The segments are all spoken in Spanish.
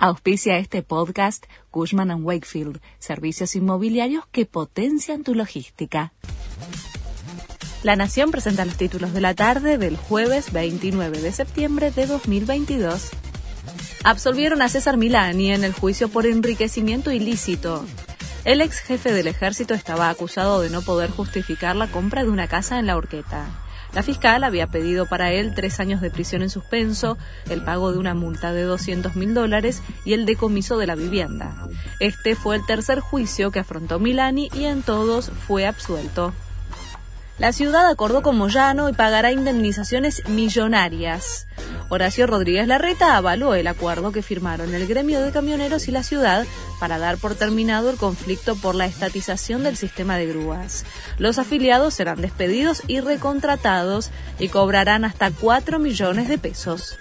Auspicia este podcast Cushman ⁇ Wakefield, servicios inmobiliarios que potencian tu logística. La Nación presenta los títulos de la tarde del jueves 29 de septiembre de 2022. Absolvieron a César Milani en el juicio por enriquecimiento ilícito. El ex jefe del ejército estaba acusado de no poder justificar la compra de una casa en la horqueta. La fiscal había pedido para él tres años de prisión en suspenso, el pago de una multa de 200 mil dólares y el decomiso de la vivienda. Este fue el tercer juicio que afrontó Milani y en todos fue absuelto. La ciudad acordó con Moyano y pagará indemnizaciones millonarias. Horacio Rodríguez Larreta avaló el acuerdo que firmaron el gremio de camioneros y la ciudad para dar por terminado el conflicto por la estatización del sistema de grúas. Los afiliados serán despedidos y recontratados y cobrarán hasta 4 millones de pesos.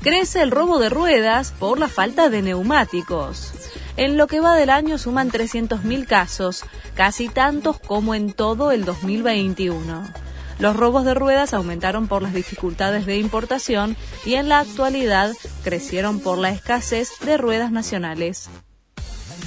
Crece el robo de ruedas por la falta de neumáticos. En lo que va del año suman 300.000 casos, casi tantos como en todo el 2021. Los robos de ruedas aumentaron por las dificultades de importación y en la actualidad crecieron por la escasez de ruedas nacionales.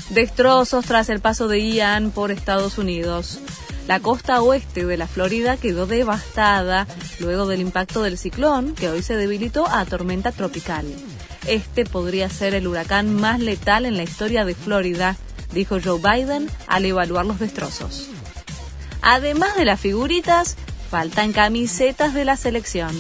Destrozos tras el paso de Ian por Estados Unidos. La costa oeste de la Florida quedó devastada luego del impacto del ciclón, que hoy se debilitó a tormenta tropical. Este podría ser el huracán más letal en la historia de Florida, dijo Joe Biden al evaluar los destrozos. Además de las figuritas, faltan camisetas de la selección.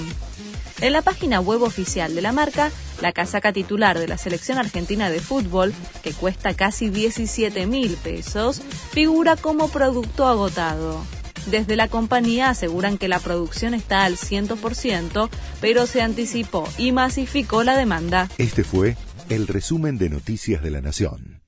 En la página web oficial de la marca, la casaca titular de la selección argentina de fútbol, que cuesta casi 17 mil pesos, figura como producto agotado. Desde la compañía aseguran que la producción está al 100%, pero se anticipó y masificó la demanda. Este fue el resumen de Noticias de la Nación.